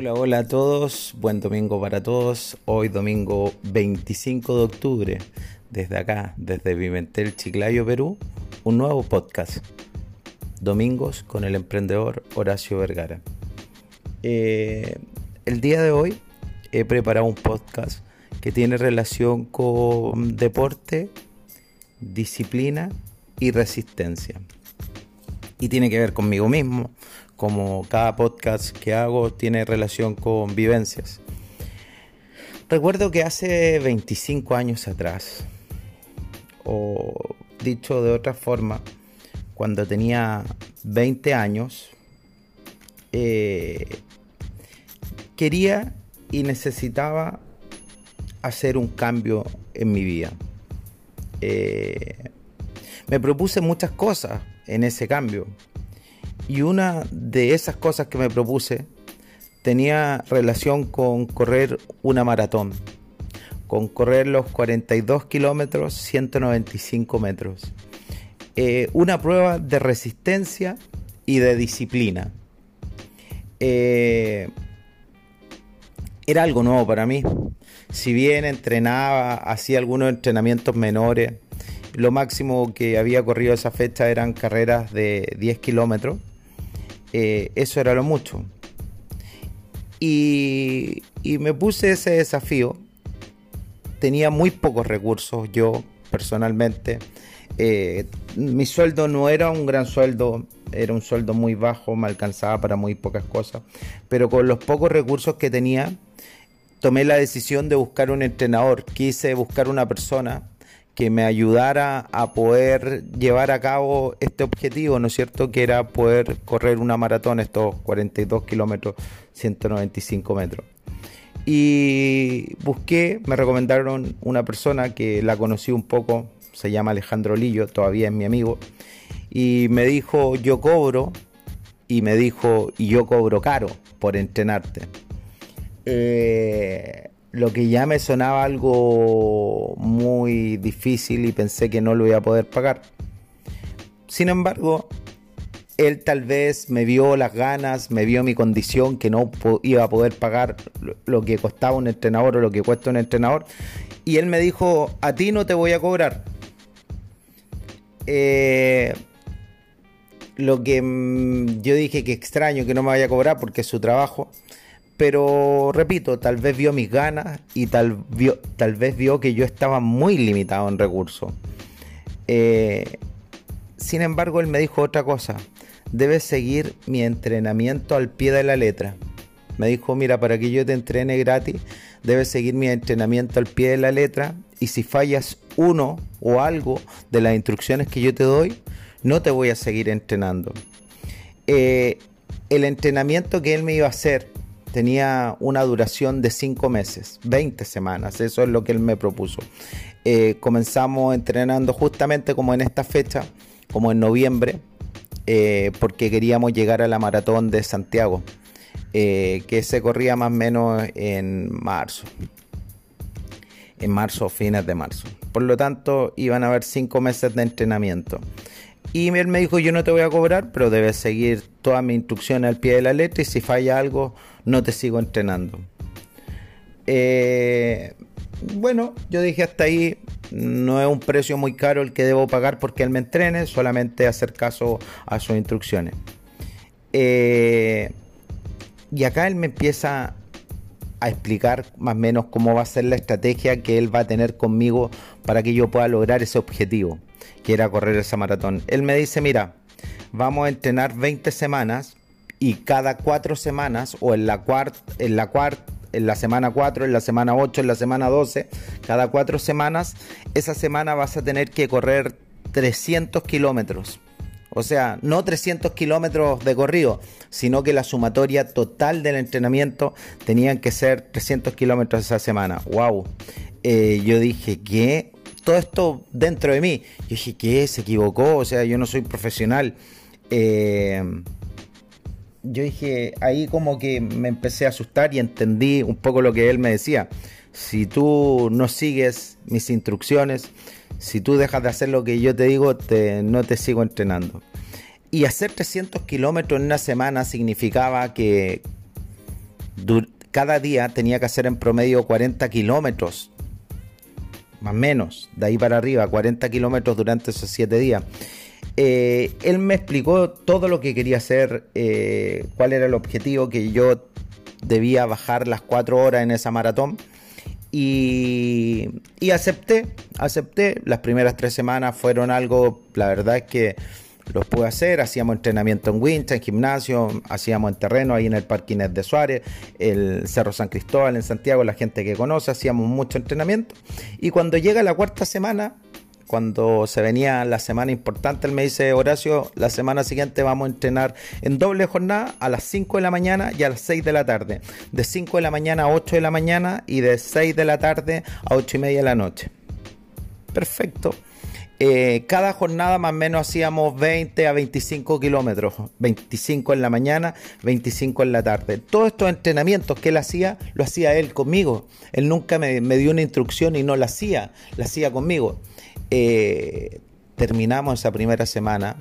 Hola, hola a todos, buen domingo para todos. Hoy domingo 25 de octubre, desde acá, desde Vimentel, Chiclayo, Perú, un nuevo podcast. Domingos con el emprendedor Horacio Vergara. Eh, el día de hoy he preparado un podcast que tiene relación con deporte, disciplina y resistencia. Y tiene que ver conmigo mismo, como cada podcast que hago tiene relación con vivencias. Recuerdo que hace 25 años atrás, o dicho de otra forma, cuando tenía 20 años, eh, quería y necesitaba hacer un cambio en mi vida. Eh, me propuse muchas cosas en ese cambio. Y una de esas cosas que me propuse tenía relación con correr una maratón, con correr los 42 kilómetros, 195 metros. Eh, una prueba de resistencia y de disciplina. Eh, era algo nuevo para mí. Si bien entrenaba, hacía algunos entrenamientos menores, lo máximo que había corrido esa fecha eran carreras de 10 kilómetros eh, eso era lo mucho. Y, me puse ese desafío. Tenía muy pocos recursos yo personalmente. Eh, mi sueldo no era un gran sueldo, era un sueldo muy bajo, me alcanzaba para muy pocas cosas. Pero con los pocos recursos que tenía, tomé la decisión de buscar un entrenador. Quise buscar una persona que me ayudara a poder llevar a cabo este objetivo, ¿no es cierto? Que era poder correr una maratón, estos 42 kilómetros, 195 metros. Y busqué, me recomendaron una persona que la conocí un poco, se llama Alejandro Lillo, todavía es mi amigo, y me dijo, yo cobro, y me dijo, yo cobro caro por entrenarte. Eh, lo que ya me sonaba algo muy difícil y pensé que no lo iba a poder pagar. Sin embargo, él tal vez me vio las ganas, me vio mi condición, que no iba a poder pagar lo que costaba un entrenador o lo que cuesta un entrenador. Y él me dijo, a ti no te voy a cobrar. Eh, lo que mm, yo dije que extraño que no me vaya a cobrar porque es su trabajo. Pero repito, tal vez vio mis ganas y tal, tal vez vio que yo estaba muy limitado en recursos. Eh, sin embargo, él me dijo otra cosa. Debes seguir mi entrenamiento al pie de la letra. Me dijo, mira, para que yo te entrene gratis, debes seguir mi entrenamiento al pie de la letra. Y si fallas uno o algo de las instrucciones que yo te doy, no te voy a seguir entrenando. Eh, el entrenamiento que él me iba a hacer tenía una duración de 5 meses, 20 semanas, eso es lo que él me propuso. Eh, comenzamos entrenando justamente como en esta fecha, como en noviembre, eh, porque queríamos llegar a la maratón de Santiago, eh, que se corría más o menos en marzo, en marzo, fines de marzo. Por lo tanto, iban a haber 5 meses de entrenamiento. Y él me dijo, yo no te voy a cobrar, pero debes seguir todas mis instrucciones al pie de la letra y si falla algo, no te sigo entrenando. Eh, bueno, yo dije hasta ahí, no es un precio muy caro el que debo pagar porque él me entrene, solamente hacer caso a sus instrucciones. Eh, y acá él me empieza a explicar más o menos cómo va a ser la estrategia que él va a tener conmigo para que yo pueda lograr ese objetivo que era correr esa maratón. Él me dice, mira, vamos a entrenar 20 semanas y cada 4 semanas o en la en la en la semana 4, en la semana 8, en la semana 12, cada 4 semanas, esa semana vas a tener que correr 300 kilómetros. O sea, no 300 kilómetros de corrido, sino que la sumatoria total del entrenamiento tenían que ser 300 kilómetros esa semana. ¡Wow! Eh, yo dije, ¿qué? todo esto dentro de mí. Yo dije, ¿qué? Se equivocó, o sea, yo no soy profesional. Eh, yo dije, ahí como que me empecé a asustar y entendí un poco lo que él me decía. Si tú no sigues mis instrucciones, si tú dejas de hacer lo que yo te digo, te, no te sigo entrenando. Y hacer 300 kilómetros en una semana significaba que cada día tenía que hacer en promedio 40 kilómetros, más o menos, de ahí para arriba, 40 kilómetros durante esos 7 días. Eh, él me explicó todo lo que quería hacer, eh, cuál era el objetivo, que yo debía bajar las 4 horas en esa maratón. Y, acepté, acepté. Las primeras tres semanas fueron algo, la verdad es que los pude hacer. Hacíamos entrenamiento en wincha, en gimnasio, hacíamos en terreno ahí en el Parque de Suárez, el Cerro San Cristóbal en Santiago, la gente que conoce, hacíamos mucho entrenamiento. Y cuando llega la cuarta semana, cuando se venía la semana importante, él me dice, Horacio, la semana siguiente vamos a entrenar en doble jornada a las 5 de la mañana y a las 6 de la tarde. De 5 de la mañana a 8 de la mañana y de 6 de la tarde a 8 y media de la noche. Perfecto. Eh, cada jornada más o menos hacíamos 20 a 25 kilómetros, 25 en la mañana, 25 en la tarde. Todos estos entrenamientos que él hacía, lo hacía él conmigo. Él nunca me, dio una instrucción y no la hacía, la hacía conmigo. Eh, terminamos esa primera semana,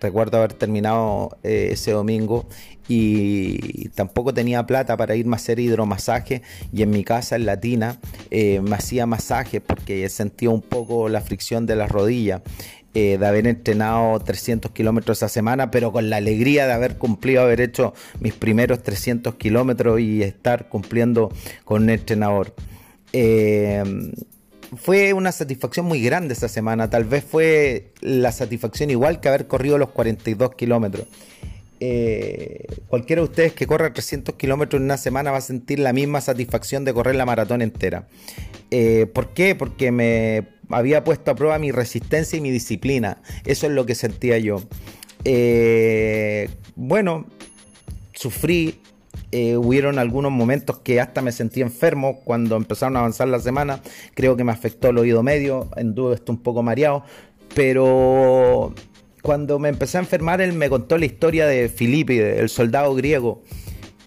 recuerdo haber terminado eh, ese domingo y tampoco tenía plata para irme a hacer hidromasaje y en mi casa en Latina eh, me hacía masaje porque sentía un poco la fricción de la rodilla eh, de haber entrenado 300 kilómetros esa semana, pero con la alegría de haber cumplido, haber hecho mis primeros 300 kilómetros y estar cumpliendo con un entrenador. Fue una satisfacción muy grande esa semana. Tal vez fue la satisfacción igual que haber corrido los 42 kilómetros. Eh, cualquiera de ustedes que corra 300 kilómetros en una semana va a sentir la misma satisfacción de correr la maratón entera. Eh, ¿Por qué? Porque me había puesto a prueba mi resistencia y mi disciplina. Eso es lo que sentía yo. Eh, bueno, sufrí, eh, hubieron algunos momentos que hasta me sentí enfermo cuando empezaron a avanzar la semana. Creo que me afectó el oído medio, en duda estoy un poco mareado. Pero cuando me empecé a enfermar, él me contó la historia de Filipe, el soldado griego.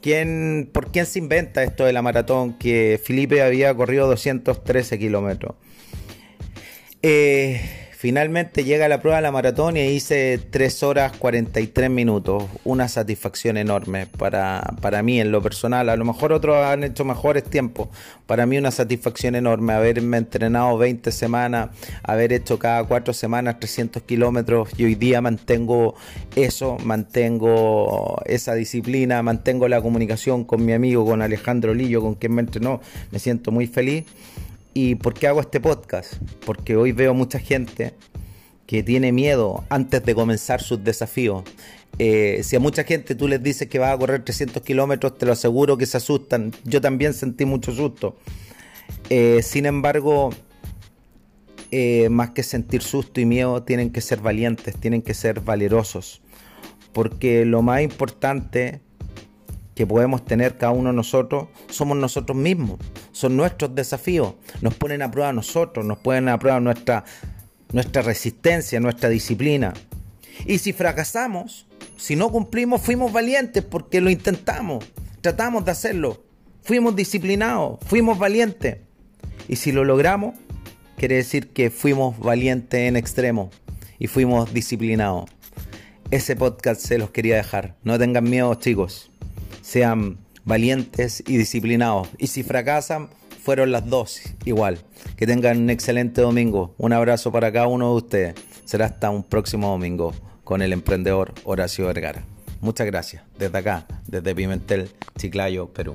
¿Quién, ¿Por quién se inventa esto de la maratón? Que Felipe había corrido 213 kilómetros. Eh, Finalmente llega la prueba de la maratón y hice 3 horas 43 minutos. Una satisfacción enorme para, para mí en lo personal. A lo mejor otros han hecho mejores tiempos. Para mí una satisfacción enorme haberme entrenado 20 semanas, haber hecho cada 4 semanas 300 kilómetros y hoy día mantengo eso, mantengo esa disciplina, mantengo la comunicación con mi amigo, con Alejandro Lillo, con quien me entrenó. Me siento muy feliz. ¿Y por qué hago este podcast? Porque hoy veo mucha gente que tiene miedo antes de comenzar sus desafíos. Eh, si a mucha gente tú les dices que vas a correr 300 kilómetros, te lo aseguro que se asustan. Yo también sentí mucho susto. Eh, sin embargo, eh, más que sentir susto y miedo, tienen que ser valientes, tienen que ser valerosos. Porque lo más importante que podemos tener cada uno de nosotros somos nosotros mismos. Son nuestros desafíos. Nos ponen a prueba nosotros, nos ponen a prueba nuestra, nuestra resistencia, nuestra disciplina. Y si fracasamos, si no cumplimos, fuimos valientes porque lo intentamos, tratamos de hacerlo. Fuimos disciplinados, fuimos valientes. Y si lo logramos, quiere decir que fuimos valientes en extremo y fuimos disciplinados. Ese podcast se los quería dejar. No tengan miedo, chicos sean valientes y disciplinados. Y si fracasan, fueron las dos igual. Que tengan un excelente domingo. Un abrazo para cada uno de ustedes. Será hasta un próximo domingo con el emprendedor Horacio Vergara. Muchas gracias. Desde acá, desde Pimentel, Chiclayo, Perú.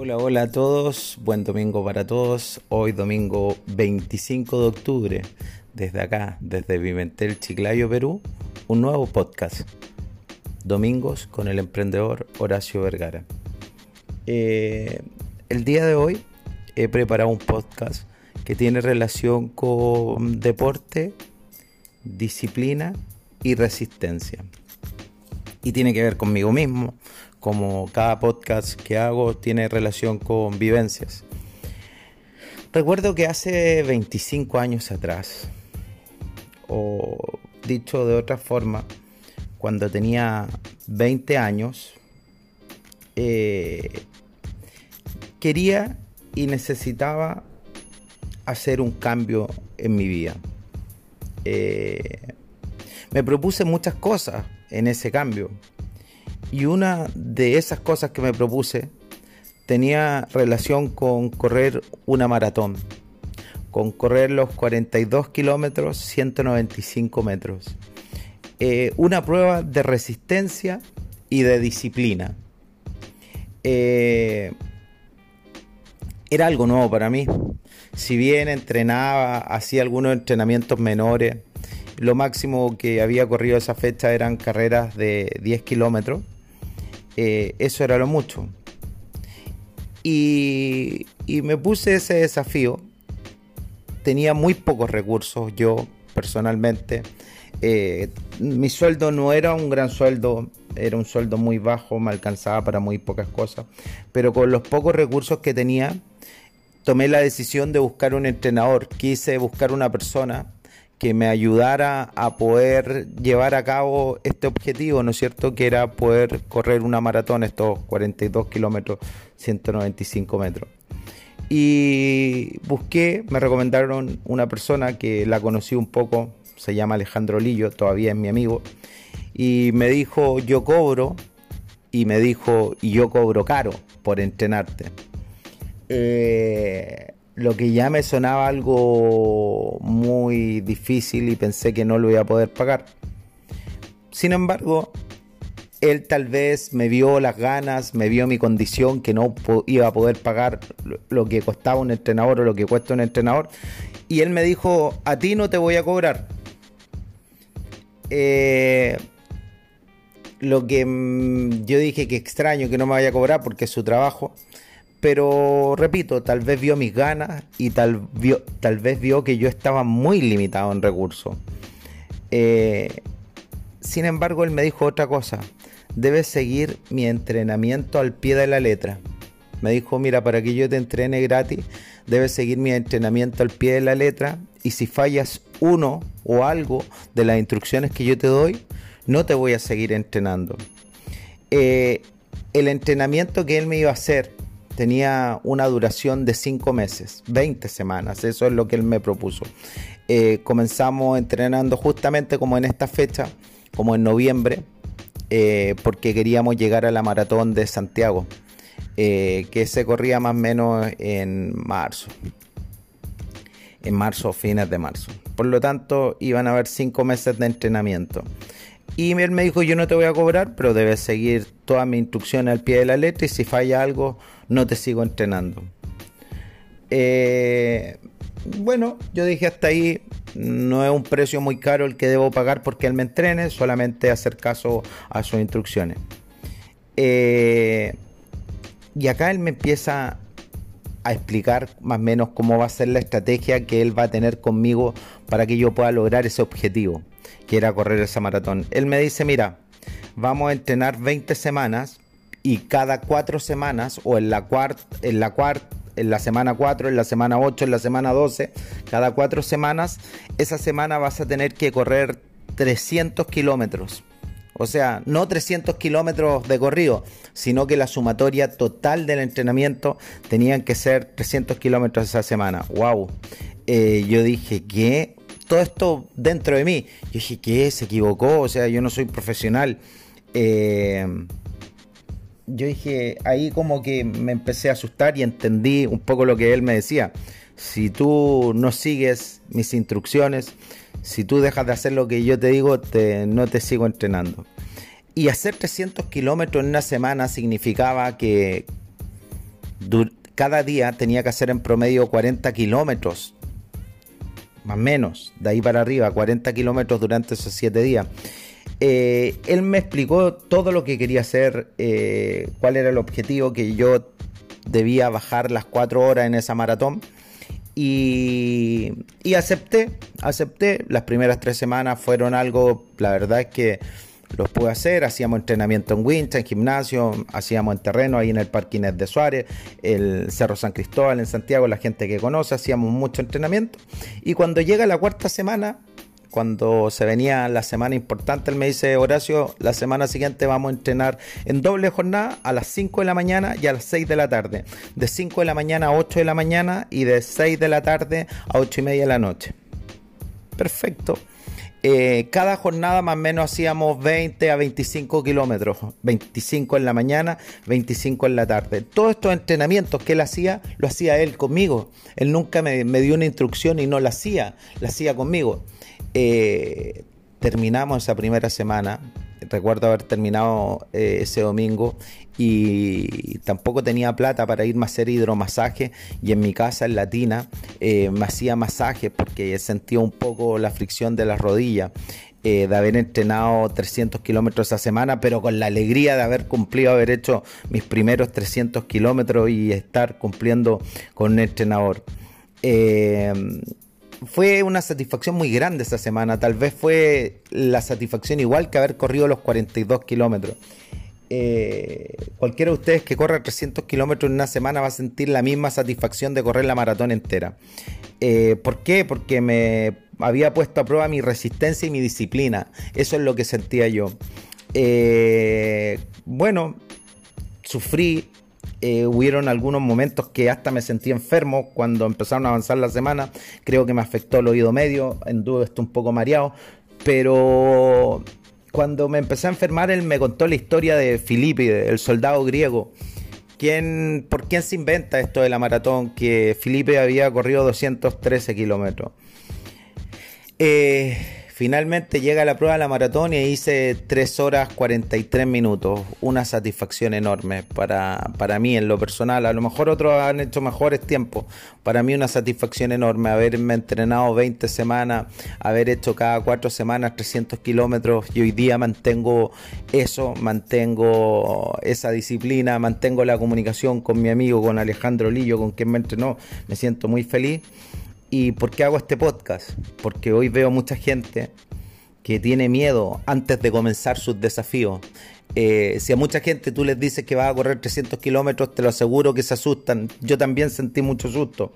Hola, hola a todos, buen domingo para todos. Hoy domingo 25 de octubre, desde acá, desde Pimentel, Chiclayo, Perú, un nuevo podcast. Domingos con el emprendedor Horacio Vergara. Eh, el día de hoy he preparado un podcast que tiene relación con deporte, disciplina y resistencia. Y tiene que ver conmigo mismo, como cada podcast que hago tiene relación con vivencias. Recuerdo que hace 25 años atrás, o dicho de otra forma, cuando tenía 20 años, eh, quería y necesitaba hacer un cambio en mi vida. Eh, me propuse muchas cosas en ese cambio. Y una de esas cosas que me propuse tenía relación con correr una maratón, con correr los 42 kilómetros, 195 metros. Eh, una prueba de resistencia y de disciplina. Eh, era algo nuevo para mí. Si bien entrenaba, hacía algunos entrenamientos menores, lo máximo que había corrido esa fecha eran carreras de 10 kilómetros. Eh, eso era lo mucho. Y, me puse ese desafío. Tenía muy pocos recursos yo personalmente. Eh, mi sueldo no era un gran sueldo, era un sueldo muy bajo, me alcanzaba para muy pocas cosas. Pero con los pocos recursos que tenía, tomé la decisión de buscar un entrenador. Quise buscar una persona que me ayudara a poder llevar a cabo este objetivo, ¿no es cierto? Que era poder correr una maratón, estos 42 kilómetros, 195 metros. Y busqué, me recomendaron una persona que la conocí un poco, se llama Alejandro Lillo, todavía es mi amigo, y me dijo, yo cobro, y me dijo, yo cobro caro por entrenarte. Eh, lo que ya me sonaba algo muy difícil y pensé que no lo iba a poder pagar. Sin embargo, él tal vez me vio las ganas, me vio mi condición, que no iba a poder pagar lo que costaba un entrenador o lo que cuesta un entrenador. Y él me dijo, a ti no te voy a cobrar. Eh, lo que mm, yo dije que extraño que no me vaya a cobrar porque es su trabajo. Pero repito, tal vez vio mis ganas y tal, tal vez vio que yo estaba muy limitado en recursos. Eh, sin embargo, él me dijo otra cosa. Debes seguir mi entrenamiento al pie de la letra. Me dijo, mira, para que yo te entrene gratis, debes seguir mi entrenamiento al pie de la letra. Y si fallas uno o algo de las instrucciones que yo te doy, no te voy a seguir entrenando. Eh, el entrenamiento que él me iba a hacer tenía una duración de 5 meses, 20 semanas, eso es lo que él me propuso. Eh, comenzamos entrenando justamente como en esta fecha, como en noviembre, eh, porque queríamos llegar a la maratón de Santiago, eh, que se corría más o menos en marzo. En marzo, fines de marzo. Por lo tanto, iban a haber 5 meses de entrenamiento. Y él me dijo, yo no te voy a cobrar, pero debes seguir todas mis instrucciones al pie de la letra y si falla algo, no te sigo entrenando. Eh, bueno, yo dije hasta ahí, no es un precio muy caro el que debo pagar porque él me entrene, solamente hacer caso a sus instrucciones. Eh, y acá él me empieza a explicar más o menos cómo va a ser la estrategia que él va a tener conmigo para que yo pueda lograr ese objetivo quiera correr esa maratón. Él me dice, mira, vamos a entrenar 20 semanas y cada cuatro semanas o en la cuarta, en la cuarta, en la semana 4, en la semana 8, en la semana 12, cada cuatro semanas, esa semana vas a tener que correr 300 kilómetros. O sea, no 300 kilómetros de corrido, sino que la sumatoria total del entrenamiento tenían que ser 300 kilómetros esa semana. ¡Wow! Eh, yo dije, ¿qué? Todo esto dentro de mí. Yo dije, ¿qué? Se equivocó, o sea, yo no soy profesional. Eh, yo dije, ahí como que me empecé a asustar y entendí un poco lo que él me decía. Si tú no sigues mis instrucciones, si tú dejas de hacer lo que yo te digo, no te sigo entrenando. Y hacer 300 kilómetros en una semana significaba que cada día tenía que hacer en promedio 40 kilómetros más o menos, de ahí para arriba, 40 kilómetros durante esos 7 días. Eh, él me explicó todo lo que quería hacer, eh, cuál era el objetivo, que yo debía bajar las 4 horas en esa maratón. Y, y acepté, acepté. Las primeras tres semanas fueron algo, la verdad es que los pude hacer. Hacíamos entrenamiento en wincha, en gimnasio, hacíamos en terreno ahí en el Parque de Suárez, el Cerro San Cristóbal en Santiago, la gente que conoce, hacíamos mucho entrenamiento. Y cuando llega la cuarta semana, cuando se venía la semana importante, él me dice, Horacio, la semana siguiente vamos a entrenar en doble jornada a las 5 de la mañana y a las 6 de la tarde. De 5 de la mañana a 8 de la mañana y de 6 de la tarde a 8 y media de la noche. Perfecto. Eh, cada jornada más o menos hacíamos 20 a 25 kilómetros, 25 en la mañana, 25 en la tarde. Todos estos entrenamientos que él hacía, lo hacía él conmigo. Él nunca me, dio una instrucción y no la hacía, la hacía conmigo. Eh, terminamos esa primera semana, recuerdo haber terminado eh, ese domingo y tampoco tenía plata para irme a hacer hidromasaje y en mi casa en Latina eh, me hacía masaje porque sentía un poco la fricción de las rodillas. Eh, de haber entrenado 300 kilómetros a semana, pero con la alegría de haber cumplido, haber hecho mis primeros 300 kilómetros y estar cumpliendo con un entrenador. Eh, fue una satisfacción muy grande esa semana, tal vez fue la satisfacción igual que haber corrido los 42 kilómetros. Eh, cualquiera de ustedes que corra 300 kilómetros en una semana va a sentir la misma satisfacción de correr la maratón entera. Eh, ¿Por qué? Porque me había puesto a prueba mi resistencia y mi disciplina. Eso es lo que sentía yo. Eh, bueno, sufrí. Hubieron algunos momentos que hasta me sentí enfermo cuando empezaron a avanzar la semana. Creo que me afectó el oído medio. En duda estoy un poco mareado. Pero cuando me empecé a enfermar, él me contó la historia de Filipe, el soldado griego. ¿Quién, ¿Por quién se inventa esto de la maratón? Que Filipe había corrido 213 kilómetros. Eh, Finalmente llega la prueba de la maratón y hice 3 horas 43 minutos. Una satisfacción enorme para, para mí en lo personal. A lo mejor otros han hecho mejores tiempos. Para mí una satisfacción enorme haberme entrenado 20 semanas, haber hecho cada 4 semanas 300 kilómetros y hoy día mantengo eso, mantengo esa disciplina, mantengo la comunicación con mi amigo, con Alejandro Lillo, con quien me entrenó. Me siento muy feliz. ¿Y por qué hago este podcast? Porque hoy veo mucha gente que tiene miedo antes de comenzar sus desafíos. Eh, si a mucha gente tú les dices que vas a correr 300 kilómetros, te lo aseguro que se asustan. Yo también sentí mucho susto.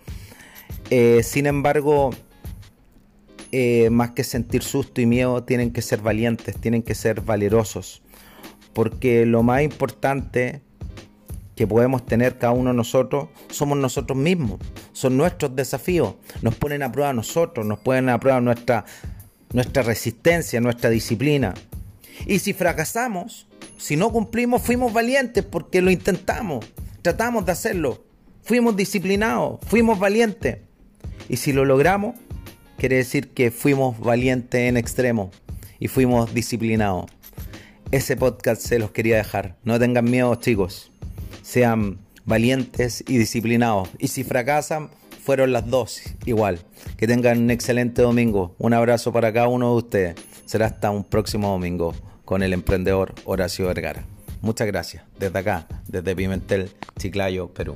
Eh, sin embargo, eh, más que sentir susto y miedo, tienen que ser valientes, tienen que ser valerosos. Porque lo más importante que podemos tener cada uno de nosotros somos nosotros mismos, son nuestros desafíos, nos ponen a prueba a nosotros, nos ponen a prueba nuestra, nuestra resistencia, nuestra disciplina. Y si fracasamos, si no cumplimos, fuimos valientes porque lo intentamos, tratamos de hacerlo, fuimos disciplinados, fuimos valientes. Y si lo logramos, quiere decir que fuimos valientes en extremo y fuimos disciplinados. Ese podcast se los quería dejar. No tengan miedo, chicos sean valientes y disciplinados. Y si fracasan, fueron las dos igual. Que tengan un excelente domingo. Un abrazo para cada uno de ustedes. Será hasta un próximo domingo con el emprendedor Horacio Vergara. Muchas gracias. Desde acá, desde Pimentel, Chiclayo, Perú.